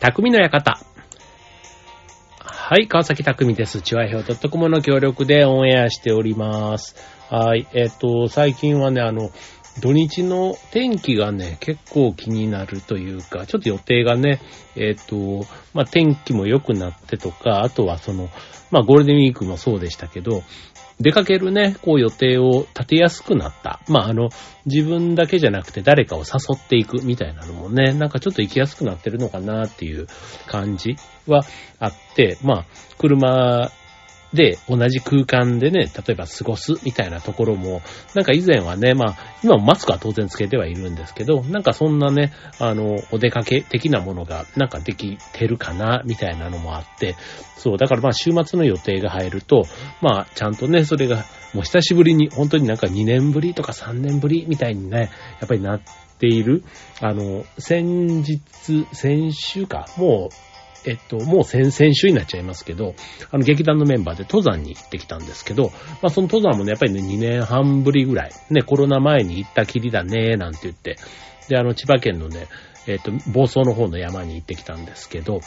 匠の館。はい、川崎匠です。チワヒョウ .com の協力でオンエアしております。はい、えっ、と、最近はね、あの、土日の天気がね、結構気になるというか、ちょっと予定がね、えっ、と、まあ、天気も良くなってとか、あとはその、まあ、ゴールデンウィークもそうでしたけど、出かけるね、こう予定を立てやすくなった。まあ、あの、自分だけじゃなくて誰かを誘っていくみたいなのもね、なんかちょっと行きやすくなってるのかなっていう感じはあって、まあ、車で同じ空間でね、例えば過ごすみたいなところも、なんか以前はね、まあ、今もマスクは当然つけてはいるんですけど、なんかそんなね、あの、お出かけ的なものがなんかできてるかな、みたいなのもあって、そう、だからまあ週末の予定が入ると、まあちゃんとね、それがもう久しぶりに、本当になんか2年ぶりとか3年ぶりみたいにね、やっぱりなっている。あの、先日、先週か、もう、えっと、もう先々週になっちゃいますけど、あの、劇団のメンバーで登山に行ってきたんですけど、まあ、その登山もね、やっぱりね、2年半ぶりぐらい、ね、コロナ前に行ったきりだね、なんて言って、で、あの、千葉県のね、えっと、房総の方の山に行ってきたんですけど、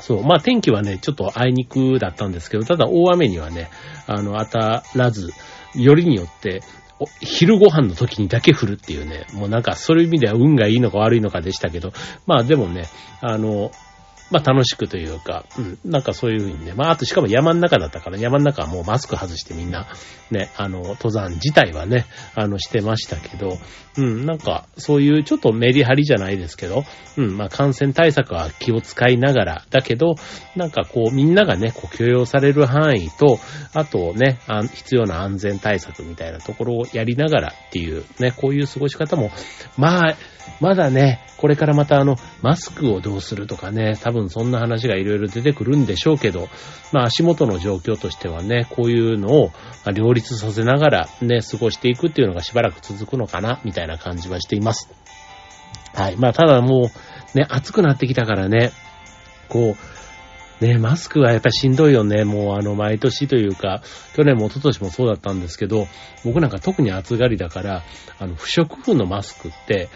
そう、まあ、天気はね、ちょっとあいにくだったんですけど、ただ大雨にはね、あの、当たらず、よりによって、お昼ご飯の時にだけ降るっていうね、もうなんかそういう意味では運がいいのか悪いのかでしたけど、まあでもね、あの、まあ楽しくというか、うん、なんかそういうふうにね、まああとしかも山の中だったから、山の中はもうマスク外してみんな、ね、あの、登山自体はね、あの、してましたけど、うん、なんかそういうちょっとメリハリじゃないですけど、うん、まあ感染対策は気を使いながら、だけど、なんかこうみんながね、こう許容される範囲と、あとね、あ必要な安全対策みたいなところをやりながらっていうね、こういう過ごし方も、まあ、まだね、これからまたあの、マスクをどうするとかね、多分そんな話がいろいろ出てくるんでしょうけど、まあ足元の状況としてはね、こういうのを両立させながらね、過ごしていくっていうのがしばらく続くのかな、みたいな感じはしています。はい。まあただもう、ね、暑くなってきたからね、こう、ね、マスクはやっぱりしんどいよね。もうあの、毎年というか、去年も一昨年もそうだったんですけど、僕なんか特に暑がりだから、あの、不織布のマスクって、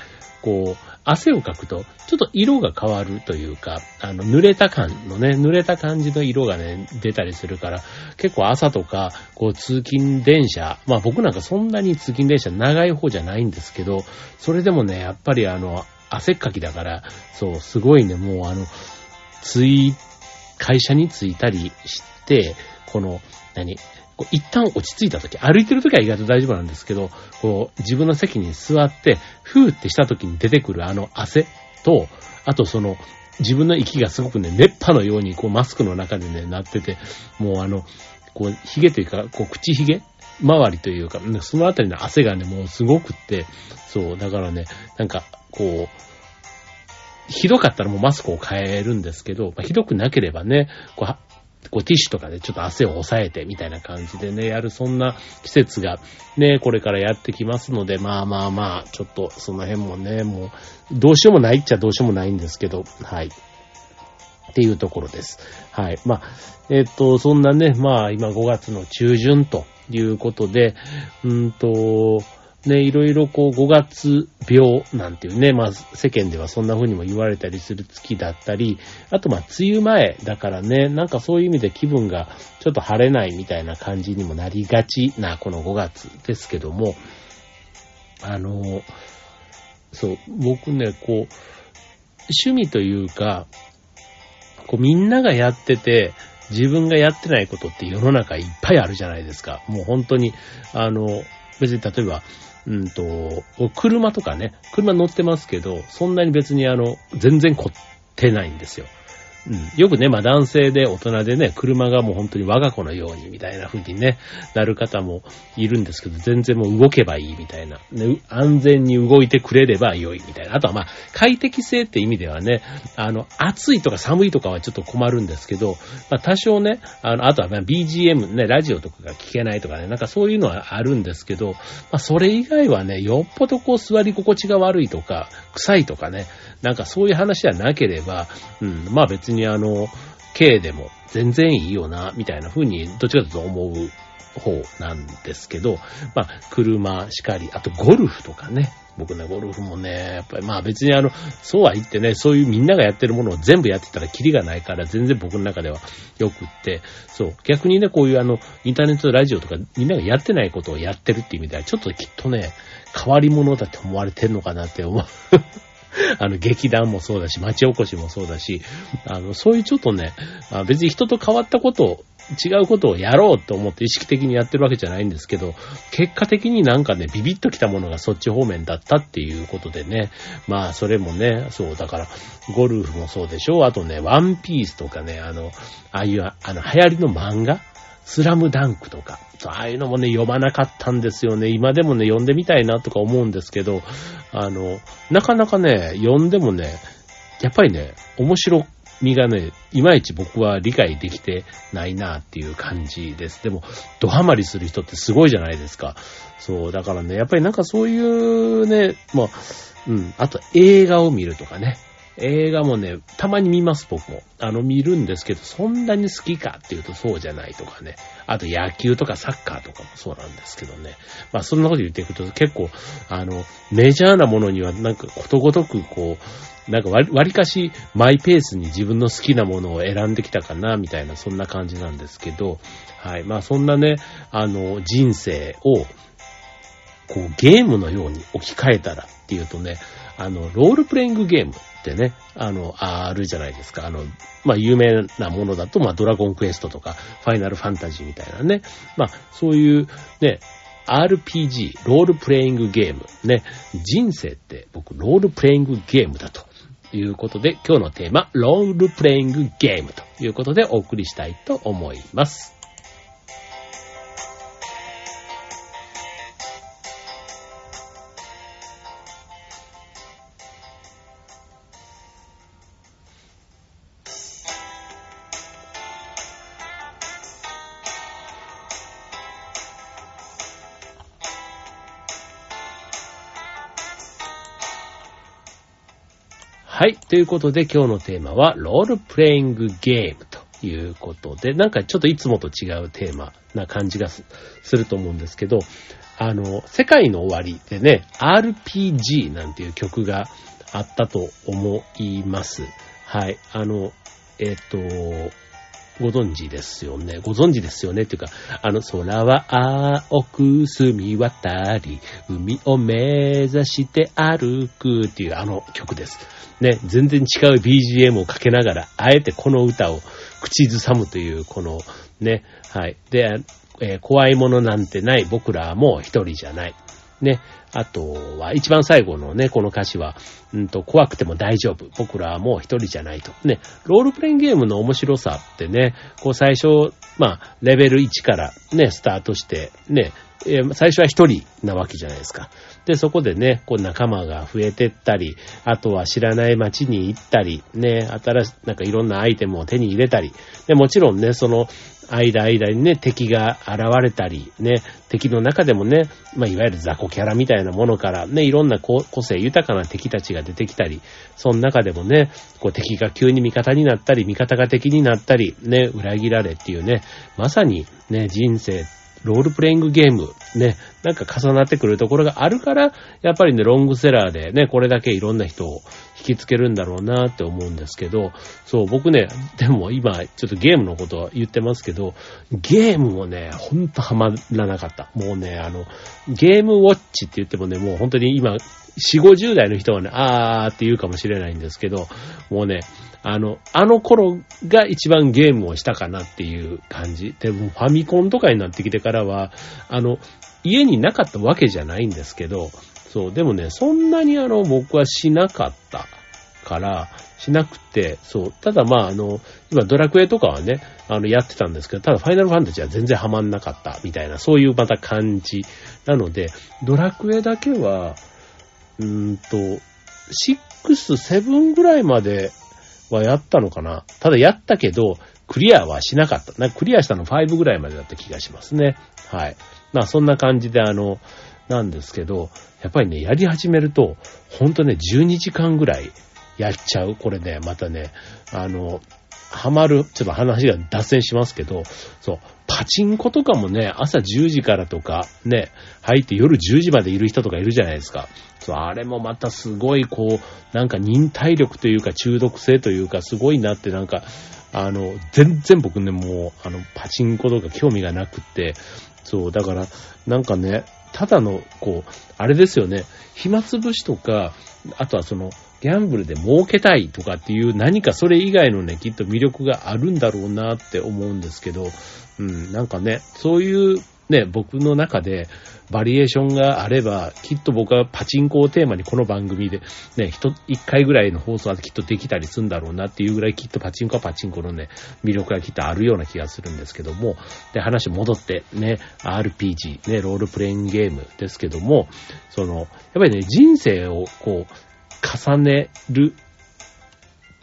こう、汗をかくと、ちょっと色が変わるというか、あの、濡れた感のね、濡れた感じの色がね、出たりするから、結構朝とか、こう、通勤電車、まあ僕なんかそんなに通勤電車長い方じゃないんですけど、それでもね、やっぱりあの、汗っかきだから、そう、すごいね、もうあの、つい、会社に着いたりして、この、何こう一旦落ち着いた時、歩いてる時は意外と大丈夫なんですけど、こう、自分の席に座って、ふーってした時に出てくるあの汗と、あとその、自分の息がすごくね、熱波のように、こう、マスクの中でね、なってて、もうあの、こう、髭というか、こう、口髭周りというか、そのあたりの汗がね、もうすごくって、そう、だからね、なんか、こう、ひどかったらもうマスクを変えるんですけど、まあ、ひどくなければね、こう、こうティッシュとかでちょっと汗を抑えてみたいな感じでね、やるそんな季節がね、これからやってきますので、まあまあまあ、ちょっとその辺もね、もう、どうしようもないっちゃどうしようもないんですけど、はい。っていうところです。はい。まあ、えっ、と、そんなね、まあ今5月の中旬ということで、うんと、ね、いろいろこう5月病なんていうね、まあ世間ではそんな風にも言われたりする月だったり、あとまあ梅雨前だからね、なんかそういう意味で気分がちょっと晴れないみたいな感じにもなりがちなこの5月ですけども、あの、そう、僕ね、こう、趣味というか、こうみんながやってて、自分がやってないことって世の中いっぱいあるじゃないですか。もう本当に、あの、別に例えば、うんと、車とかね、車乗ってますけど、そんなに別にあの、全然凝ってないんですよ。うん、よくね、まあ男性で大人でね、車がもう本当に我が子のようにみたいな風にね、なる方もいるんですけど、全然もう動けばいいみたいな、ね、安全に動いてくれれば良いみたいな。あとはまあ快適性って意味ではね、あの、暑いとか寒いとかはちょっと困るんですけど、まあ多少ね、あの、あとはまあ BGM ね、ラジオとかが聞けないとかね、なんかそういうのはあるんですけど、まあそれ以外はね、よっぽどこう座り心地が悪いとか、臭いとかね、なんかそういう話じゃなければ、うん、まあ別ににあの、軽でも全然いいよな、みたいな風に、どっちかと思う方なんですけど、まあ車しかり、あとゴルフとかね、僕ね、ゴルフもね、やっぱりまあ別にあの、そうは言ってね、そういうみんながやってるものを全部やってたらキリがないから、全然僕の中ではよくって、そう、逆にね、こういうあの、インターネットラジオとかみんながやってないことをやってるっていう意味では、ちょっときっとね、変わり者だって思われてんのかなって思う。あの、劇団もそうだし、町おこしもそうだし、あの、そういうちょっとね、あ別に人と変わったことを違うことをやろうと思って意識的にやってるわけじゃないんですけど、結果的になんかね、ビビッときたものがそっち方面だったっていうことでね、まあそれもね、そう、だから、ゴルフもそうでしょう、あとね、ワンピースとかね、あの、ああいう、あの、流行りの漫画スラムダンクとか、ああいうのもね、読まなかったんですよね。今でもね、読んでみたいなとか思うんですけど、あの、なかなかね、読んでもね、やっぱりね、面白味がね、いまいち僕は理解できてないなっていう感じです。でも、ドハマりする人ってすごいじゃないですか。そう、だからね、やっぱりなんかそういうね、まあ、うん、あと映画を見るとかね。映画もね、たまに見ます、僕も。あの、見るんですけど、そんなに好きかっていうとそうじゃないとかね。あと野球とかサッカーとかもそうなんですけどね。まあ、そんなこと言っていくと結構、あの、メジャーなものにはなんかことごとくこう、なんか割りかしマイペースに自分の好きなものを選んできたかな、みたいな、そんな感じなんですけど、はい。まあそんなね、あの、人生を、こう、ゲームのように置き換えたらっていうとね、あの、ロールプレイングゲームってね、あの、あるじゃないですか。あの、まあ、有名なものだと、まあ、ドラゴンクエストとか、ファイナルファンタジーみたいなね。まあ、そういう、ね、RPG、ロールプレイングゲーム、ね、人生って僕、ロールプレイングゲームだとということで、今日のテーマ、ロールプレイングゲームということでお送りしたいと思います。はい。ということで今日のテーマはロールプレイングゲームということで、なんかちょっといつもと違うテーマな感じがすると思うんですけど、あの、世界の終わりでね、RPG なんていう曲があったと思います。はい。あの、えっ、と、ご存知ですよね。ご存知ですよね。っていうか、あの、空は青く澄み渡り、海を目指して歩くっていうあの曲です。ね、全然違う BGM をかけながら、あえてこの歌を口ずさむという、この、ね、はい。で、えー、怖いものなんてない僕らも一人じゃない。ね。あとは、一番最後のね、この歌詞は、うんと、怖くても大丈夫。僕らはもう一人じゃないと。ね。ロールプレインゲームの面白さってね、こう最初、まあ、レベル1からね、スタートして、ね、え、最初は一人なわけじゃないですか。で、そこでね、こう仲間が増えてったり、あとは知らない街に行ったり、ね、新し、なんかいろんなアイテムを手に入れたり、で、もちろんね、その、間間にね、敵が現れたり、ね、敵の中でもね、まあ、いわゆる雑魚キャラみたいなものからね、いろんな個性豊かな敵たちが出てきたり、その中でもね、こう敵が急に味方になったり、味方が敵になったり、ね、裏切られっていうね、まさにね、人生ってロールプレイングゲーム、ね、なんか重なってくるところがあるから、やっぱりね、ロングセラーでね、これだけいろんな人を引きつけるんだろうなって思うんですけど、そう、僕ね、でも今、ちょっとゲームのことは言ってますけど、ゲームもね、ほんとハマらなかった。もうね、あの、ゲームウォッチって言ってもね、もう本当に今、4、50代の人はね、あーって言うかもしれないんですけど、もうね、あの、あの頃が一番ゲームをしたかなっていう感じ。でもファミコンとかになってきてからは、あの、家になかったわけじゃないんですけど、そう、でもね、そんなにあの、僕はしなかったから、しなくて、そう、ただまああの、今ドラクエとかはね、あの、やってたんですけど、ただファイナルファンタジーは全然ハマんなかったみたいな、そういうまた感じ。なので、ドラクエだけは、うんと、6、7ぐらいまではやったのかなただやったけど、クリアはしなかった。なんかクリアしたの5ぐらいまでだった気がしますね。はい。まあそんな感じであの、なんですけど、やっぱりね、やり始めると、ほんとね、12時間ぐらいやっちゃう。これね、またね、あの、ハマる、ちょっと話が脱線しますけど、そう、パチンコとかもね、朝10時からとか、ね、入って夜10時までいる人とかいるじゃないですか。そう、あれもまたすごいこう、なんか忍耐力というか中毒性というかすごいなってなんか、あの、全然僕ね、もう、あの、パチンコとか興味がなくって、そう、だから、なんかね、ただの、こう、あれですよね、暇つぶしとか、あとはその、ギャンブルで儲けたいとかっていう何かそれ以外のね、きっと魅力があるんだろうなって思うんですけど、うん、なんかね、そういうね、僕の中でバリエーションがあれば、きっと僕はパチンコをテーマにこの番組で、ね、一、一回ぐらいの放送はきっとできたりするんだろうなっていうぐらいきっとパチンコはパチンコのね、魅力がきっとあるような気がするんですけども、で、話戻ってね、RPG、ね、ロールプレインゲームですけども、その、やっぱりね、人生をこう、重ねる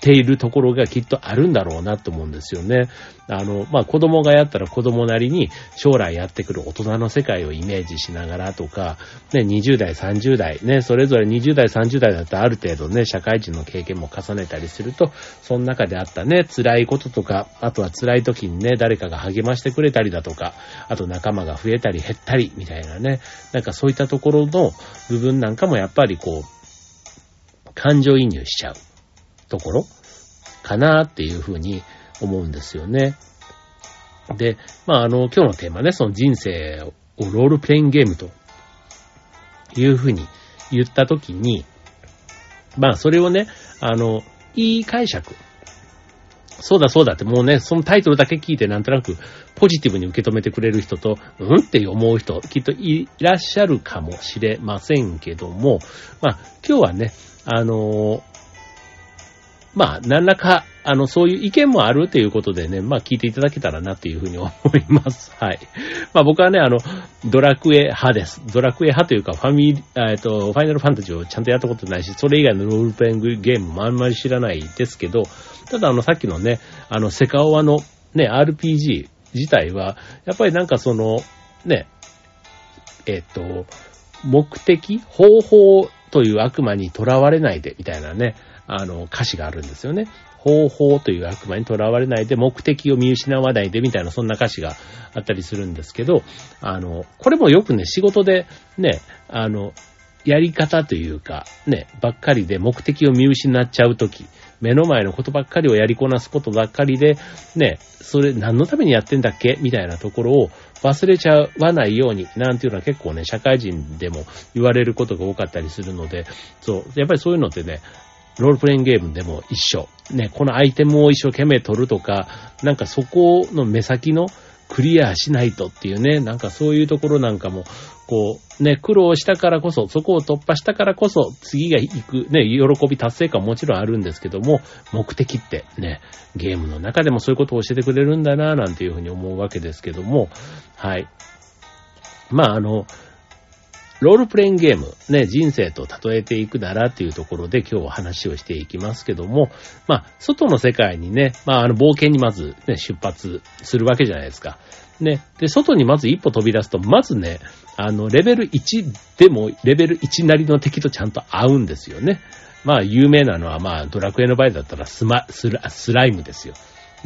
ているところがきっとあるんだろうなと思うんですよね。あの、まあ、子供がやったら子供なりに将来やってくる大人の世界をイメージしながらとか、ね、20代、30代、ね、それぞれ20代、30代だったらある程度ね、社会人の経験も重ねたりすると、その中であったね、辛いこととか、あとは辛い時にね、誰かが励ましてくれたりだとか、あと仲間が増えたり減ったりみたいなね、なんかそういったところの部分なんかもやっぱりこう、感情移入しちゃう。ところ？かなっていうふうに思うんですよね。で、まあ、あの、今日のテーマね、その人生をロールプレインゲームというふうに言ったときに、まあ、それをね、あの、いい解釈。そうだそうだってもうね、そのタイトルだけ聞いてなんとなくポジティブに受け止めてくれる人と、うんって思う人、きっといらっしゃるかもしれませんけども、まあ、今日はね、あのまあ、何らか、あの、そういう意見もあるということでね、まあ、聞いていただけたらなっていうふうに思います。はい。まあ、僕はね、あの、ドラクエ派です。ドラクエ派というか、ファミリー、えっと、ファイナルファンタジーをちゃんとやったことないし、それ以外のロールプレイングゲームもあんまり知らないですけど、ただ、あの、さっきのね、あの、セカオワのね、RPG 自体は、やっぱりなんかその、ね、えっと、目的、方法という悪魔に囚われないで、みたいなね、あの、歌詞があるんですよね。方法という悪魔に囚われないで、目的を見失わないで、みたいな、そんな歌詞があったりするんですけど、あの、これもよくね、仕事でね、あの、やり方というか、ね、ばっかりで目的を見失っちゃうとき、目の前のことばっかりをやりこなすことばっかりで、ね、それ何のためにやってんだっけ？みたいなところを忘れちゃわないように、なんていうのは結構ね、社会人でも言われることが多かったりするので、そう、やっぱりそういうのってね、ロールプレイングゲームでも一緒。ね、このアイテムを一生懸命取るとか、なんかそこの目先のクリアしないとっていうね、なんかそういうところなんかも、こう、ね、苦労したからこそ、そこを突破したからこそ、次が行く、ね、喜び達成感ももちろんあるんですけども、目的ってね、ゲームの中でもそういうことを教えてくれるんだな、なんていうふうに思うわけですけども、はい。まあ、あの、ロールプレインゲーム、ね、人生と例えていくならっていうところで今日は話をしていきますけども、まあ、外の世界にね、まあ、あの、冒険にまずね、出発するわけじゃないですか。ね。で、外にまず一歩飛び出すと、まずね、あの、レベル1でも、レベル1なりの敵とちゃんと合うんですよね。まあ、有名なのは、まあ、ドラクエの場合だったらスマ、スラ、スライムですよ。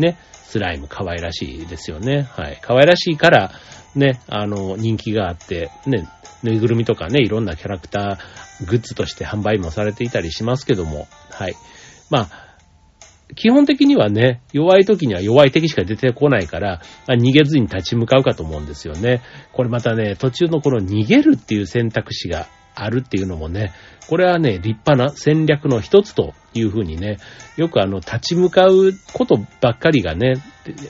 ね。スライム可愛らしいですよね。はい。可愛らしいから、ね、あの、人気があって、ね、ぬいぐるみとかね、いろんなキャラクター、グッズとして販売もされていたりしますけども、はい。まあ、基本的にはね、弱い時には弱い敵しか出てこないから、逃げずに立ち向かうかと思うんですよね。これまたね、途中のこの逃げるっていう選択肢があるっていうのもね、これはね、立派な戦略の一つというふうにね、よくあの、立ち向かうことばっかりがね、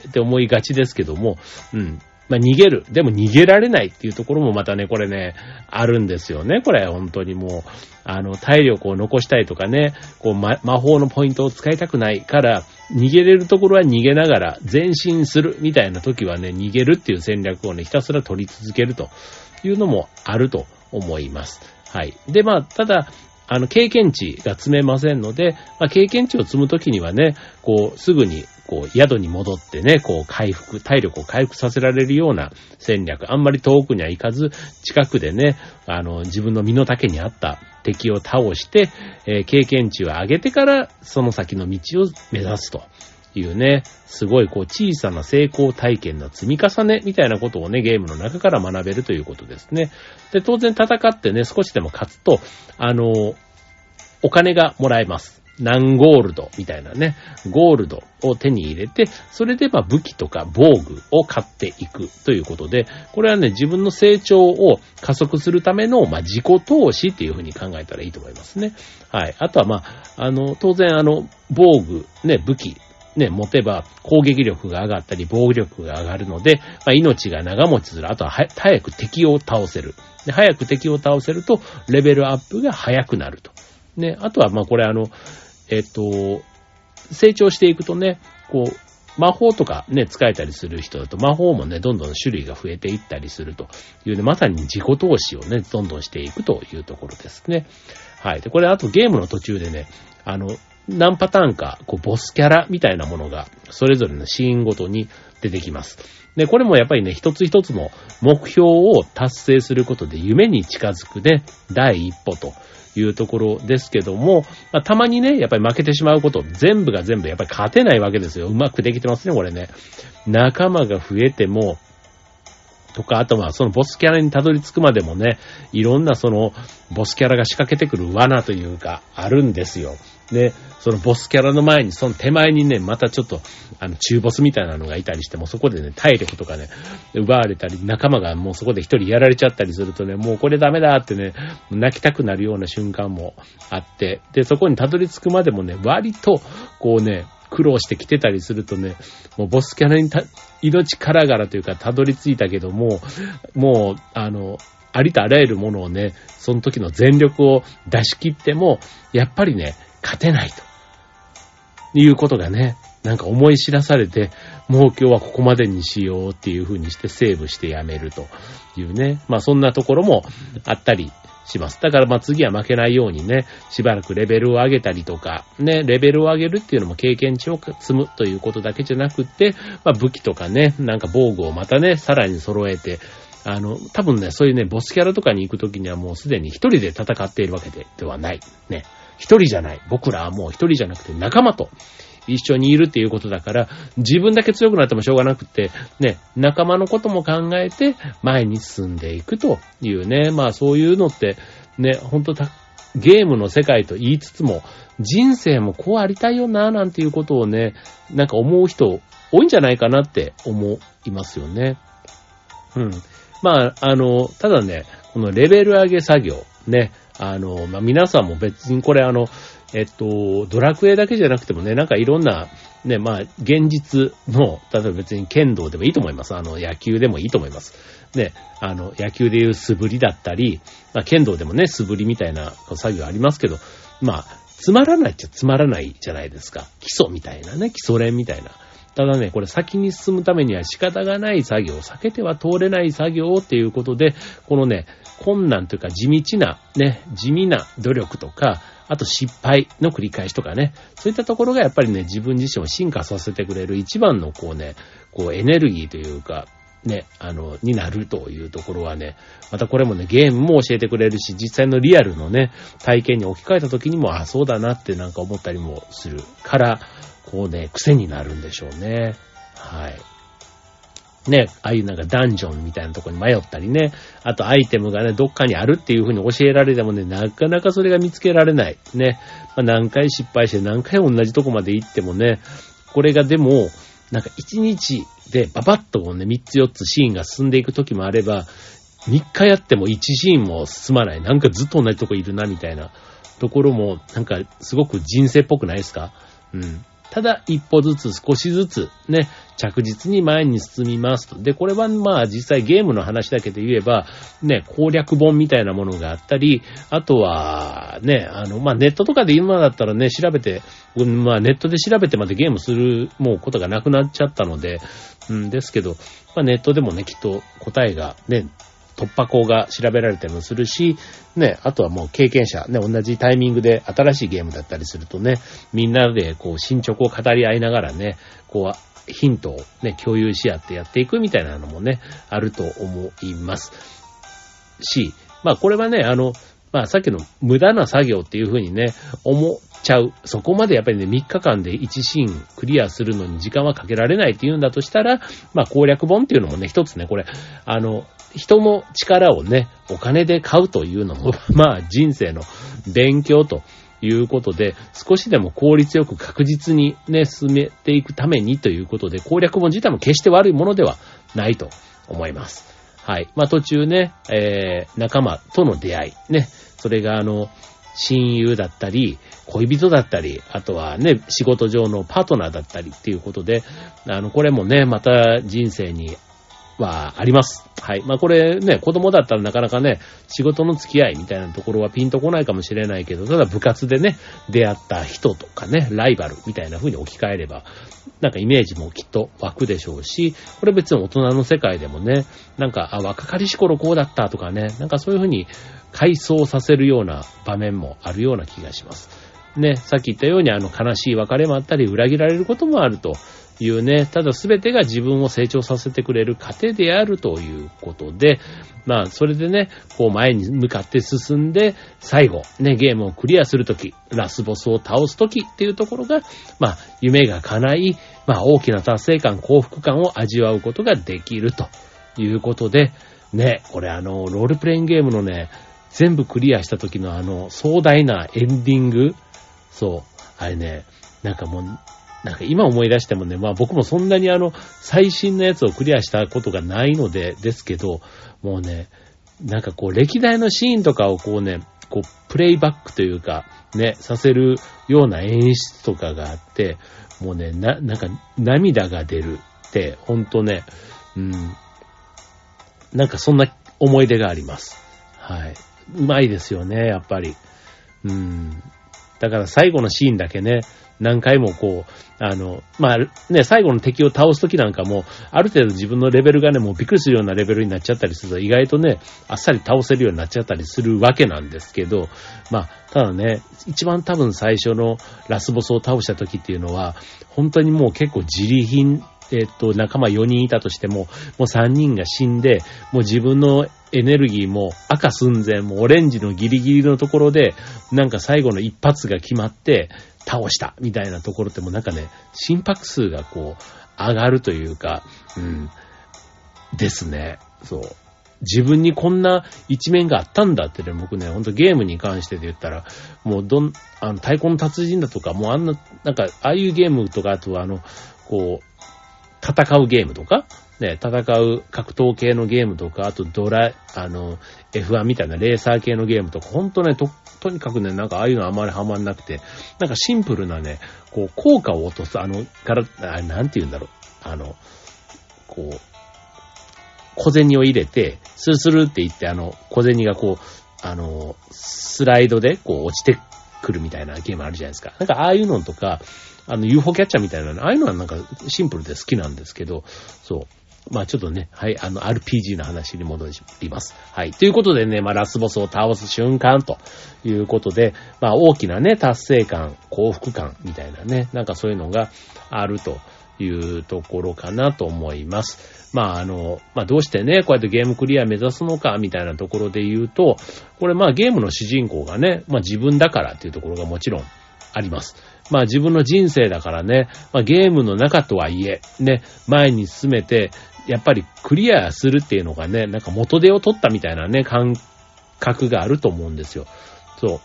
って思いがちですけども、うん。まあ、逃げる。でも逃げられないっていうところもまたね、これね、あるんですよね。これ、本当にもう、あの、体力を残したいとかね、こう、ま、魔法のポイントを使いたくないから、逃げれるところは逃げながら前進するみたいな時はね、逃げるっていう戦略をね、ひたすら取り続けるというのもあると思います。はい。で、まあ、ただ、あの、経験値が積めませんので、まあ、経験値を積むときにはね、こう、すぐに、こう、宿に戻ってね、こう、回復、体力を回復させられるような戦略、あんまり遠くには行かず、近くでね、あの、自分の身の丈に合った敵を倒して、えー、経験値を上げてから、その先の道を目指すというね、すごいこう小さな成功体験の積み重ねみたいなことをね、ゲームの中から学べるということですね。で、当然戦ってね、少しでも勝つと、あの、お金がもらえます。何ゴールドみたいなね、ゴールドを手に入れて、それでまあ武器とか防具を買っていくということで、これはね、自分の成長を加速するための、まあ自己投資っていうふうに考えたらいいと思いますね。はい。あとはまあ、あの、当然あの、防具、ね、武器、ね、持てば攻撃力が上がったり防御力が上がるので、まあ、命が長持ちする。あとは早く敵を倒せる。で早く敵を倒せると、レベルアップが早くなると。ね、あとはまこれあの、えっと、成長していくとね、こう、魔法とかね、使えたりする人だと、魔法もね、どんどん種類が増えていったりするというね、まさに自己投資をね、どんどんしていくというところですね。はい。で、これあとゲームの途中でね、あの、何パターンか、こう、ボスキャラみたいなものが、それぞれのシーンごとに出てきます。で、これもやっぱりね、一つ一つの目標を達成することで夢に近づくね、第一歩というところですけども、まあ、たまにね、やっぱり負けてしまうこと、全部が全部やっぱり勝てないわけですよ。うまくできてますね、これね。仲間が増えても、とか、あとはそのボスキャラにたどり着くまでもね、いろんなそのボスキャラが仕掛けてくる罠というか、あるんですよ。で、そのボスキャラの前に、その手前にね、またちょっと、あの、中ボスみたいなのがいたりして、もそこでね、体力とかね、奪われたり、仲間がもうそこで一人やられちゃったりするとね、もうこれダメだってね、泣きたくなるような瞬間もあって、で、そこにたどり着くまでもね、割と、こうね、苦労してきてたりするとね、もうボスキャラにた、命からがらというか、たどり着いたけども、もう、あの、ありとあらゆるものをね、その時の全力を出し切っても、やっぱりね、勝てないと。いうことがね、なんか思い知らされて、もう今日はここまでにしようっていう風にしてセーブしてやめるというね。まあそんなところもあったりします。だからまあ次は負けないようにね、しばらくレベルを上げたりとか、ね、レベルを上げるっていうのも経験値を積むということだけじゃなくって、まあ武器とかね、なんか防具をまたね、さらに揃えて、あの、多分ね、そういうね、ボスキャラとかに行くときにはもうすでに一人で戦っているわけでではない。ね。一人じゃない。僕らはもう一人じゃなくて仲間と一緒にいるっていうことだから、自分だけ強くなってもしょうがなくて、ね、仲間のことも考えて前に進んでいくというね、まあそういうのって、ね、ほんとたゲームの世界と言いつつも、人生もこうありたいよな、なんていうことをね、なんか思う人多いんじゃないかなって思いますよね。うん。まあ、あの、ただね、このレベル上げ作業、ね、あの、まあ、皆さんも別にこれあの、えっと、ドラクエだけじゃなくてもね、なんかいろんな、ね、まあ、現実の、例えば別に剣道でもいいと思います。あの、野球でもいいと思います。ね、あの、野球でいう素振りだったり、まあ、剣道でもね、素振りみたいな作業ありますけど、まあ、つまらないっちゃつまらないじゃないですか。基礎みたいなね、基礎練みたいな。ただね、これ先に進むためには仕方がない作業、避けては通れない作業っていうことで、このね、困難というか地道な、ね、地味な努力とか、あと失敗の繰り返しとかね、そういったところがやっぱりね、自分自身を進化させてくれる一番のこうね、こうエネルギーというか、ね、あの、になるというところはね、またこれもね、ゲームも教えてくれるし、実際のリアルのね、体験に置き換えた時にも、あ、そうだなってなんか思ったりもするから、こうね、癖になるんでしょうね。はい。ね、ああいうなんかダンジョンみたいなとこに迷ったりね、あとアイテムがね、どっかにあるっていう風に教えられてもね、なかなかそれが見つけられない。ね。まあ、何回失敗して何回同じとこまで行ってもね、これがでも、なんか1日でババッとね、3つ4つシーンが進んでいく時もあれば、3日やっても1シーンも進まない。なんかずっと同じとこいるな、みたいなところも、なんかすごく人生っぽくないですか？うん。ただ一歩ずつ少しずつね、着実に前に進みますと。で、これはまあ実際ゲームの話だけで言えば、ね、攻略本みたいなものがあったり、あとはね、あの、まあネットとかで今だったらね、調べて、まあネットで調べてまでゲームするもうことがなくなっちゃったので、うんですけど、まあネットでもね、きっと答えがね、突破口が調べられたりもするし、ね、あとはもう経験者、ね、同じタイミングで新しいゲームだったりするとね、みんなでこう進捗を語り合いながらね、こう、ヒントをね、共有し合ってやっていくみたいなのもね、あると思います。し、まあこれはね、あの、まあさっきの無駄な作業っていうふうにね、思っちゃう。そこまでやっぱりね、3日間で1シーンクリアするのに時間はかけられないっていうんだとしたら、まあ攻略本っていうのもね、一つね、これ、あの、人の力をね、お金で買うというのも、まあ人生の勉強ということで、少しでも効率よく確実にね、進めていくためにということで、攻略本自体も決して悪いものではないと思います。はい。まあ途中ね、えー、仲間との出会い、ね、それがあの、親友だったり、恋人だったり、あとはね、仕事上のパートナーだったりっていうことで、あの、これもね、また人生にはあります。はい。まあこれね、子供だったらなかなかね、仕事の付き合いみたいなところはピンとこないかもしれないけど、ただ部活でね、出会った人とかね、ライバルみたいな風に置き換えれば、なんかイメージもきっと湧くでしょうし、これ別に大人の世界でもね、なんか、あ、若かりし頃こうだったとかね、なんかそういう風に回想させるような場面もあるような気がします。ね、さっき言ったようにあの悲しい別れもあったり、裏切られることもあると。いうね、ただ全てが自分を成長させてくれる過程であるということで、まあ、それでね、こう前に向かって進んで、最後、ね、ゲームをクリアするとき、ラスボスを倒すときっていうところが、まあ、夢が叶い、まあ、大きな達成感、幸福感を味わうことができるということで、ね、これあの、ロールプレインゲームのね、全部クリアした時のあの、壮大なエンディング、そう、あれね、なんかもう、なんか今思い出してもね、まあ僕もそんなにあの、最新のやつをクリアしたことがないので、ですけど、もうね、なんかこう歴代のシーンとかをこうね、こうプレイバックというか、ね、させるような演出とかがあって、もうね、な、なんか涙が出るって、ほんとね、うん、なんかそんな思い出があります。はい。うまいですよね、やっぱり。うん。だから最後のシーンだけね、何回もこう、あの、まあ、ね、最後の敵を倒すときなんかも、ある程度自分のレベルがね、もうびっくりするようなレベルになっちゃったりすると、意外とね、あっさり倒せるようになっちゃったりするわけなんですけど、まあ、ただね、一番多分最初のラスボスを倒した時っていうのは、本当にもう結構自利品えっと、仲間4人いたとしても、もう3人が死んで、もう自分のエネルギーも赤寸前、もうオレンジのギリギリのところで、なんか最後の一発が決まって、倒したみたいなところってもなんかね、心拍数がこう、上がるというか、うん、ですね。そう。自分にこんな一面があったんだってね、僕ね、ほんとゲームに関してで言ったら、もうどん、あの、太鼓の達人だとか、もうあんな、なんか、ああいうゲームとか、あとはあの、こう、戦うゲームとか、ね、戦う格闘系のゲームとか、あとドラ、あの、F1 みたいなレーサー系のゲームとか、ほんとね、と、とにかくね、なんかああいうのあまりハマんなくて、なんかシンプルなね、こう、効果を落とす、あの、から、あなんて言うんだろう、あの、こう、小銭を入れて、スルスルって言って、あの、小銭がこう、あの、スライドでこう落ちてくるみたいなゲームあるじゃないですか。なんかああいうのとか、あの UFO キャッチャーみたいなの、ああいうのはなんかシンプルで好きなんですけど、そう。まあちょっとね、はい、あの RPG の話に戻ります。はい。ということでね、まあラスボスを倒す瞬間ということで、まあ大きなね、達成感、幸福感みたいなね、なんかそういうのがあるというところかなと思います。まああの、まあどうしてね、こうやってゲームクリア目指すのかみたいなところで言うと、これまあゲームの主人公がね、まあ自分だからっていうところがもちろんあります。まあ自分の人生だからね、まあゲームの中とはいえ、ね、前に進めて、やっぱりクリアするっていうのがね、なんか元手を取ったみたいなね、感覚があると思うんですよ。そう。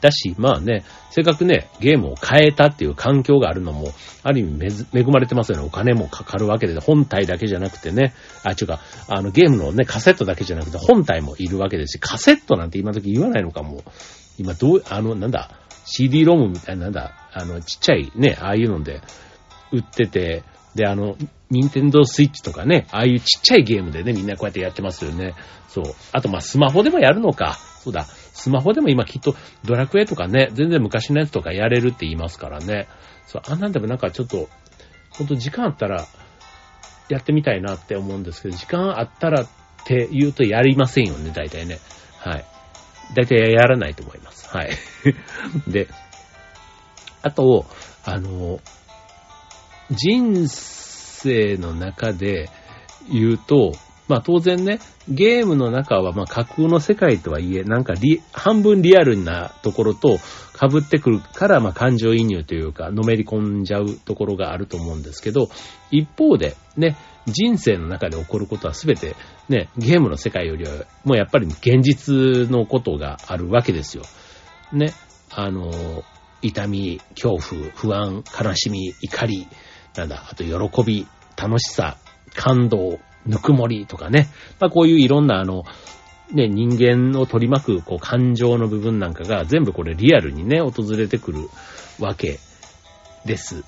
だし、まあね、せっかくね、ゲームを変えたっていう環境があるのも、ある意味恵まれてますよね。お金もかかるわけで、本体だけじゃなくてね、あ、ちゅうか、あの、ゲームのね、カセットだけじゃなくて、本体もいるわけですし、カセットなんて今時言わないのかも。今どう、あの、なんだ、CD ロムみたいな、なんだ、あの、ちっちゃいね、ああいうので売ってて、で、あの、ニンテンドースイッチとかね、ああいうちっちゃいゲームでね、みんなこうやってやってますよね。そう。あと、まスマホでもやるのか。そうだ。スマホでも今きっとドラクエとかね、全然昔のやつとかやれるって言いますからね。そう、あんなんでもなんかちょっと、ほんと時間あったら、やってみたいなって思うんですけど、時間あったらって言うとやりませんよね、大体ね。はい。大体やらないと思います。はい。で、あと、あの、人生生の中で言うと、まあ当然ね、ゲームの中はまあ架空の世界とはいえ、なんかリ、半分リアルなところと被ってくるからまあ感情移入というか、のめり込んじゃうところがあると思うんですけど、一方でね、人生の中で起こることは全てね、ゲームの世界よりはもうやっぱり現実のことがあるわけですよ。ね、あの、痛み、恐怖、不安、悲しみ、怒り、なんだ、あと喜び、楽しさ、感動、ぬくもりとかね。まあこういういろんなあの、ね、人間を取り巻くこう感情の部分なんかが全部これリアルにね、訪れてくるわけです。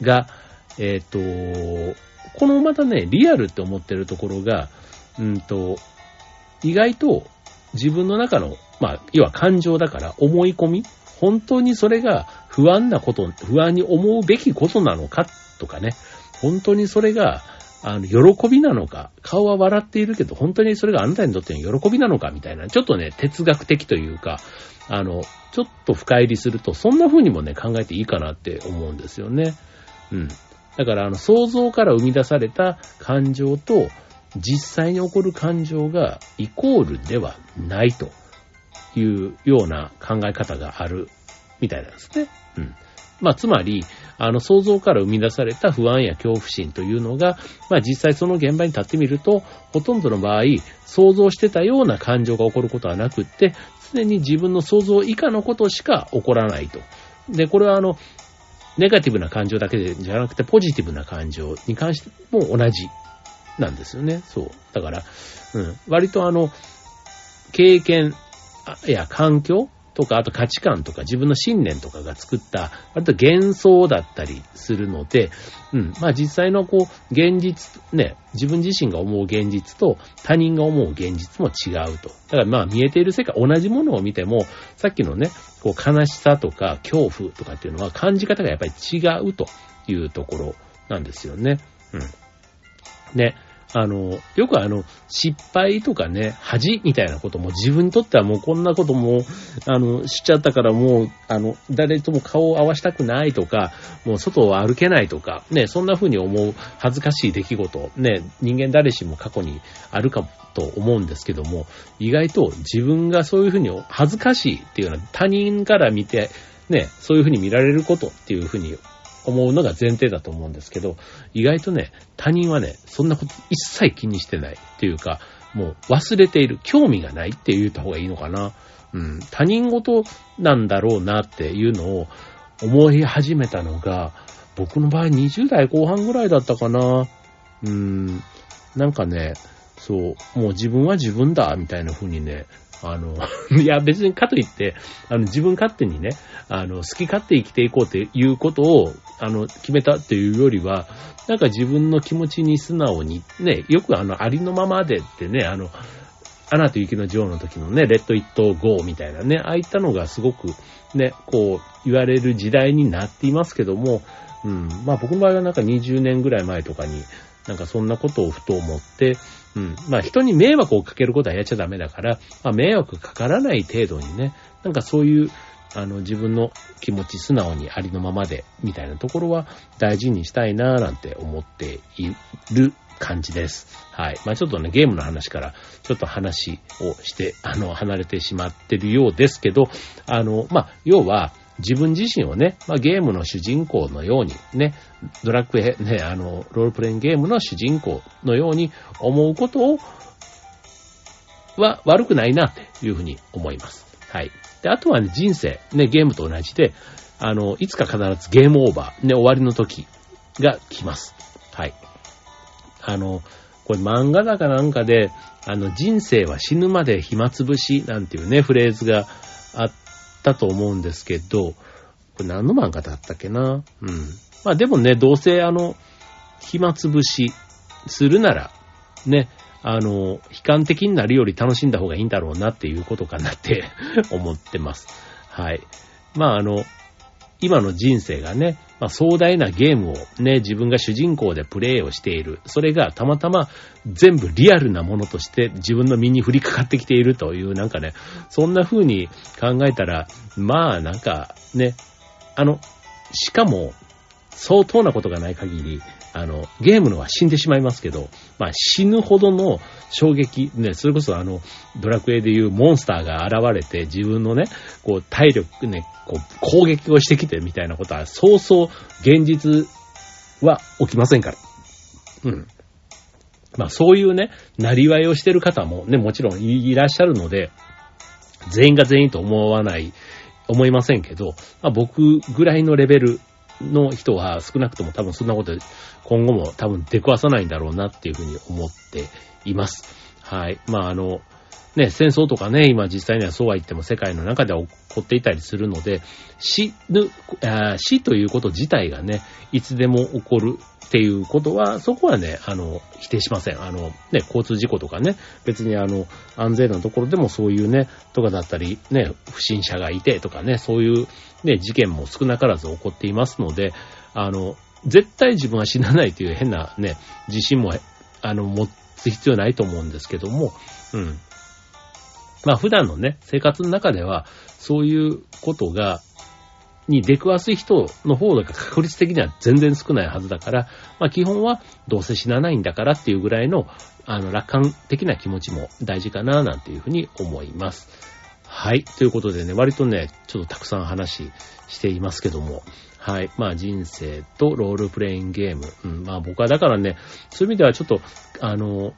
が、えっ、ー、と、このまたね、リアルって思ってるところが、うんと、意外と自分の中の、まあ、要は感情だから思い込み本当にそれが不安なこと、不安に思うべきことなのかとかね、本当にそれが、あの、喜びなのか、顔は笑っているけど、本当にそれがあなたにとっての喜びなのかみたいな、ちょっとね、哲学的というか、あの、ちょっと深入りすると、そんな風にもね、考えていいかなって思うんですよね。うん。だから、あの、想像から生み出された感情と、実際に起こる感情がイコールではないというような考え方があるみたいなんですね。うん。まあ、つまり、あの、想像から生み出された不安や恐怖心というのが、まあ、実際その現場に立ってみると、ほとんどの場合、想像してたような感情が起こることはなくって、常に自分の想像以下のことしか起こらないと。で、これはあの、ネガティブな感情だけじゃなくて、ポジティブな感情に関しても同じなんですよね。そう。だから、うん。割とあの、経験や環境とか、あと価値観とか自分の信念とかが作った、割と幻想だったりするので、うん。まあ実際のこう、現実、ね、自分自身が思う現実と他人が思う現実も違うと。だからまあ見えている世界、同じものを見ても、さっきのね、こう悲しさとか恐怖とかっていうのは感じ方がやっぱり違うというところなんですよね。うん。ね。あの、よくあの、失敗とかね、恥みたいなことも自分にとってはもうこんなことも、あの、しちゃったからもう、あの、誰とも顔を合わしたくないとか、もう外を歩けないとか、ね、そんな風に思う恥ずかしい出来事、ね、人間誰しも過去にあるかもと思うんですけども、意外と自分がそういう風に恥ずかしいっていうのは他人から見て、ね、そういう風に見られることっていう風に思うのが前提だと思うんですけど、意外とね、他人はね、そんなこと一切気にしてないっていうか、もう忘れている、興味がないって言った方がいいのかな。うん、他人事なんだろうなっていうのを思い始めたのが、僕の場合20代後半ぐらいだったかな。うん、なんかね、そう、もう自分は自分だ、みたいな風にね、あの、いや別にかといって、あの自分勝手にね、あの、好き勝手生きていこうっていうことを、あの、決めたっていうよりは、なんか自分の気持ちに素直に、ね、よくあの、ありのままでってね、あの、アナと雪の女王の時のね、レッド・イット・ゴーみたいなね、ああいったのがすごくね、こう、言われる時代になっていますけども、うん、まあ僕の場合はなんか20年ぐらい前とかに、なんかそんなことをふと思って、うん。まあ人に迷惑をかけることはやっちゃダメだから、まあ迷惑かからない程度にね、なんかそういう、あの自分の気持ち素直にありのままで、みたいなところは大事にしたいなぁなんて思っている感じです。はい。まあちょっとね、ゲームの話からちょっと話をして、あの、離れてしまってるようですけど、あの、まあ要は、自分自身をね、まあ、ゲームの主人公のように、ね、ドラッグへ、ね、あの、ロールプレインゲームの主人公のように思うことを、は悪くないなっていうふうに思います。はい。で、あとはね、人生、ね、ゲームと同じで、あの、いつか必ずゲームオーバー、ね、終わりの時が来ます。はい。あの、これ漫画だかなんかで、あの、人生は死ぬまで暇つぶしなんていうね、フレーズがあっったと思うんですけど、これ何の漫画だったっけな？うん。まあでもね、どうせあの、暇つぶしするなら、ね、あの、悲観的になるより楽しんだ方がいいんだろうなっていうことかなって思ってます。はい。まああの、今の人生がね、まあ、壮大なゲームをね、自分が主人公でプレイをしている。それがたまたま全部リアルなものとして自分の身に降りかかってきているという、なんかね、そんな風に考えたら、まあなんかね、あの、しかも相当なことがない限り、あの、ゲームのは死んでしまいますけど、まあ死ぬほどの衝撃、ね、それこそあの、ドラクエでいうモンスターが現れて自分のね、こう体力ね、こう攻撃をしてきてみたいなことは、そうそう現実は起きませんから。うん。まあそういうね、なりわいをしてる方もね、もちろんいらっしゃるので、全員が全員と思わない、思いませんけど、まあ僕ぐらいのレベルの人は少なくとも多分そんなこと今後も多分出くわさないんだろうなっていうふうに思っています。はい。まああの、ね、戦争とかね、今実際にはそうは言っても世界の中では起こっていたりするので、死ぬ、死ということ自体がね、いつでも起こるっていうことは、そこはね、あの、否定しません。あの、ね、交通事故とかね、別にあの、安全なところでもそういうね、とかだったり、ね、不審者がいてとかね、そういうね、事件も少なからず起こっていますので、あの、絶対自分は死なないという変なね、自信も、あの、持つ必要ないと思うんですけども、うん。まあ普段のね、生活の中では、そういうことが、に出くわす人の方が確率的には全然少ないはずだから、まあ基本はどうせ死なないんだからっていうぐらいの、あの、楽観的な気持ちも大事かな、なんていうふうに思います。はい。ということでね、割とね、ちょっとたくさん話していますけども、はい。まあ人生とロールプレインゲーム。うん、まあ僕はだからね、そういう意味ではちょっと、あの、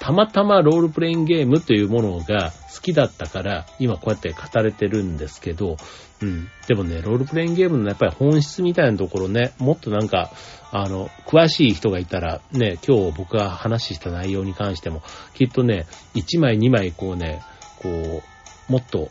たまたまロールプレインゲームというものが好きだったから、今こうやって語れてるんですけど、うん。でもね、ロールプレインゲームのやっぱり本質みたいなところね、もっとなんか、あの、詳しい人がいたら、ね、今日僕が話した内容に関しても、きっとね、1枚2枚こうね、こう、もっと、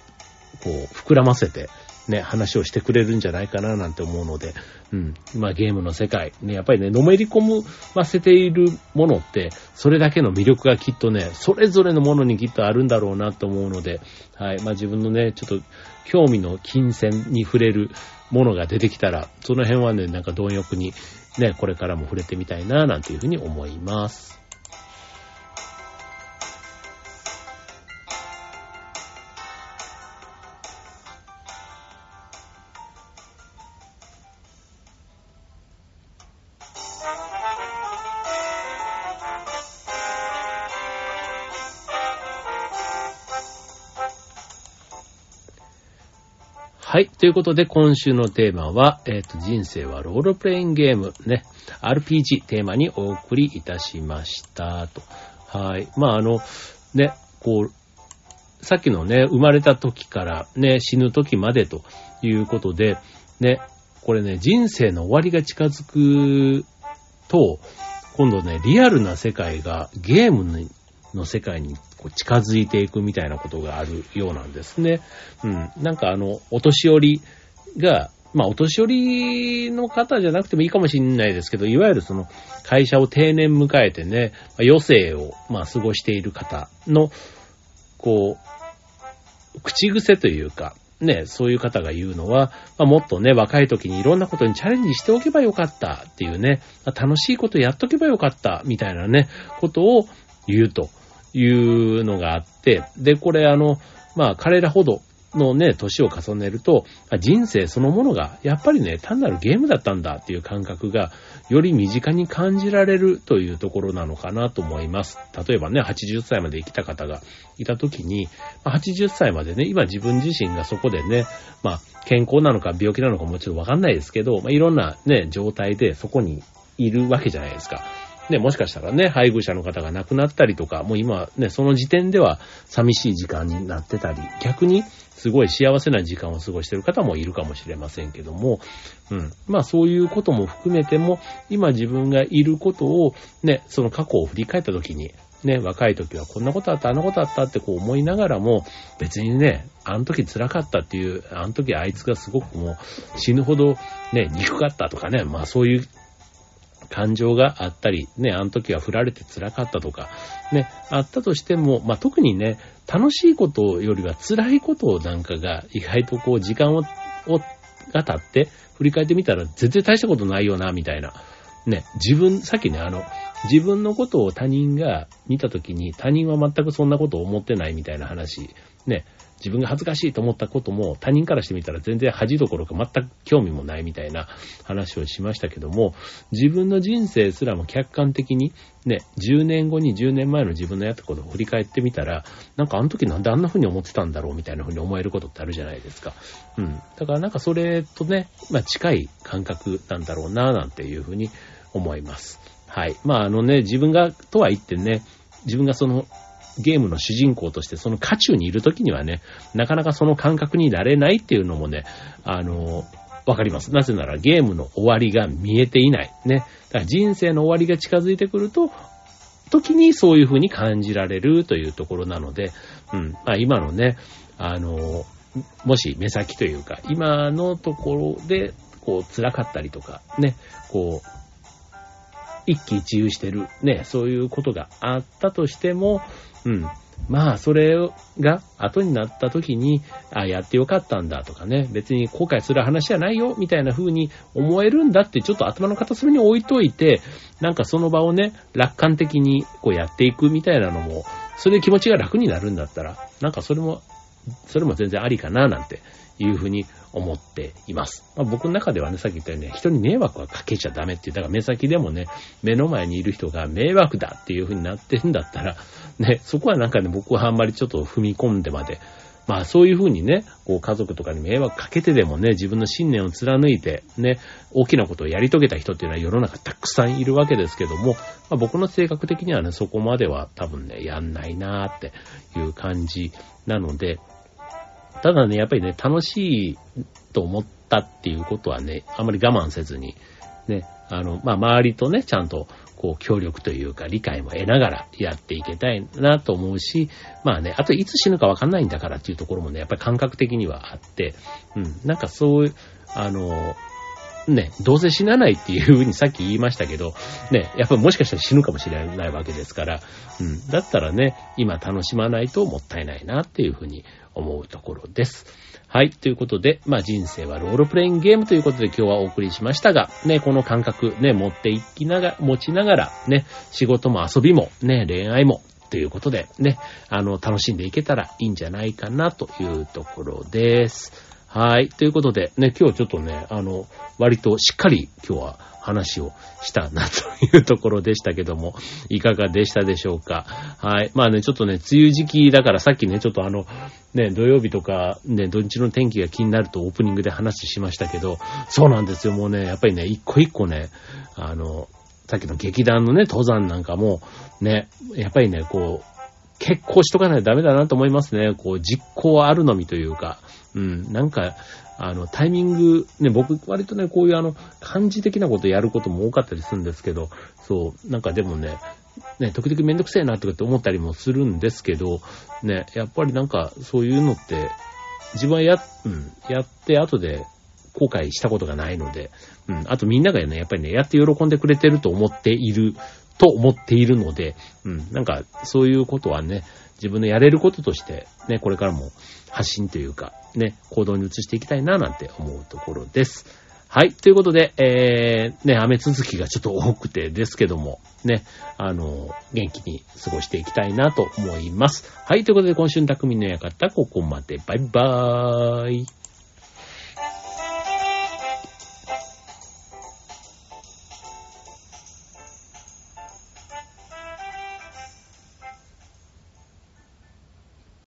こう、膨らませて、ね、話をしてくれるんじゃないかななんて思うので、うん。まあゲームの世界、ね、やっぱりね、のめり込ませているものって、それだけの魅力がきっとね、それぞれのものにきっとあるんだろうなと思うので、はい。まあ自分のね、ちょっと興味の金銭に触れるものが出てきたら、その辺はね、なんか貪欲にね、これからも触れてみたいななんていうふうに思います。ということで、今週のテーマは、えっ、ー、と、人生はロールプレインゲーム、ね、RPG テーマにお送りいたしました。と。はい。まあ、あの、ね、こう、さっきのね、生まれた時からね、死ぬ時までということで、ね、これね、人生の終わりが近づくと、今度ね、リアルな世界がゲームの世界にこう近づいていくみたいなことがあるようなんですね。うん。なんかあの、お年寄りが、まあ、お年寄りの方じゃなくてもいいかもしれないですけど、いわゆるその、会社を定年迎えてね、余生を、まあ、過ごしている方の、こう、口癖というか、ね、そういう方が言うのは、まあ、もっとね、若い時にいろんなことにチャレンジしておけばよかったっていうね、楽しいことやっとけばよかったみたいなね、ことを言うと。いうのがあって、で、これあの、まあ彼らほどのね、年を重ねると、人生そのものが、やっぱりね、単なるゲームだったんだっていう感覚が、より身近に感じられるというところなのかなと思います。例えばね、80歳まで生きた方がいた時に、80歳までね、今自分自身がそこでね、まあ、健康なのか病気なのかもちろんわかんないですけど、まあ、いろんなね、状態でそこにいるわけじゃないですか。ね、もしかしたらね、配偶者の方が亡くなったりとか、もう今ね、その時点では寂しい時間になってたり、逆にすごい幸せな時間を過ごしてる方もいるかもしれませんけども、うん。まあそういうことも含めても、今自分がいることを、ね、その過去を振り返った時に、ね、若い時はこんなことあった、あのことあったってこう思いながらも、別にね、あの時辛かったっていう、あの時あいつがすごくもう死ぬほどね、憎かったとかね、まあそういう感情があったり、ね、あの時は振られて辛かったとか、ね、あったとしても、まあ、特にね、楽しいことよりは辛いことなんかが意外とこう時間を、をが経って振り返ってみたら全然大したことないよな、みたいな。ね、自分、さっきね、あの、自分のことを他人が見たときに他人は全くそんなことを思ってないみたいな話、ね、自分が恥ずかしいと思ったことも他人からしてみたら全然恥どころか全く興味もないみたいな話をしましたけども、自分の人生すらも客観的にね、10年後に10年前の自分のやったことを振り返ってみたら、なんかあの時なんであんな風に思ってたんだろうみたいな風に思えることってあるじゃないですか。うん。だからなんかそれとね、まあ近い感覚なんだろうな、なんていう風に思います。はい。まああのね、自分が、とは言ってね、自分がそのゲームの主人公としてその渦中にいる時にはね、なかなかその感覚になれないっていうのもね、あの、わかります。なぜならゲームの終わりが見えていない。ね。だから人生の終わりが近づいてくると、時にそういう風に感じられるというところなので、うん。まあ今のね、あの、もし目先というか、今のところで、こう辛かったりとか、ね、こう、一喜一憂してる、ね、そういうことがあったとしても、うん。まあ、それが後になった時に、あ、やってよかったんだとかね、別に後悔する話じゃないよ、みたいな風に思えるんだって、ちょっと頭の片隅に置いといて、なんかその場をね、楽観的にこうやっていくみたいなのも、それで気持ちが楽になるんだったら、なんかそれも、それも全然ありかな、なんていうふうに思っています。まあ、僕の中ではね、さっき言ったように、ね人に迷惑はかけちゃダメっていう、だから目先でもね、目の前にいる人が迷惑だっていうふうになってるんだったら、ね、そこはなんかね、僕はあんまりちょっと踏み込んでまで、まあそういうふうにね、こう家族とかに迷惑かけてでもね、自分の信念を貫いて、ね、大きなことをやり遂げた人っていうのは世の中たくさんいるわけですけども、まあ、僕の性格的にはね、そこまでは多分ね、やんないなーっていう感じなので、ただね、やっぱりね、楽しいと思ったっていうことはね、あまり我慢せずに、ね、あの、まあ、周りとね、ちゃんと、こう、協力というか、理解も得ながらやっていけたいなと思うし、まあね、あといつ死ぬかわかんないんだからっていうところもね、やっぱり感覚的にはあって、うん、なんかそういう、あの、ね、どうせ死なないっていうふうにさっき言いましたけど、ね、やっぱりもしかしたら死ぬかもしれないわけですから、うん、だったらね、今楽しまないともったいないなっていうふうに思うところです。はい。ということで、まあ人生はロールプレインゲームということで今日はお送りしましたが、ね、この感覚ね、持っていきながら、持ちながら、ね、仕事も遊びも、ね、恋愛も、ということで、ね、あの、楽しんでいけたらいいんじゃないかなというところです。はい。ということで、ね、今日ちょっとね、あの、割としっかり今日は話をしたなというところでしたけども、いかがでしたでしょうか？はい。まあね、ちょっとね、梅雨時期だからさっきね、ちょっとあの、ね、土曜日とか、ね、土日の天気が気になるとオープニングで話しましたけど、そうなんですよ。もうね、やっぱりね、一個一個ね、あの、さっきの劇団のね、登山なんかも、ね、やっぱりね、こう、結構しとかないとダメだなと思いますね。こう、実行あるのみというか、うん、なんか、あの、タイミング、ね、僕、割とね、こういうあの、漢字的なことやることも多かったりするんですけど、そう、なんかでもね、ね、時々めんどくせえなとかって思ったりもするんですけど、ね、やっぱりなんか、そういうのって、自分はや、うん、やって後で後悔したことがないので、うん、あとみんながね、やっぱりね、やって喜んでくれてると思っている、と思っているので、うん、なんか、そういうことはね、自分のやれることとして、ね、これからも発信というか、ね、行動に移していきたいななんて思うところです。はい。ということで、えー、ね、雨続きがちょっと多くてですけども、ね、あの、元気に過ごしていきたいなと思います。はい。ということで、今週の匠の館、ここまで。バイバーイ。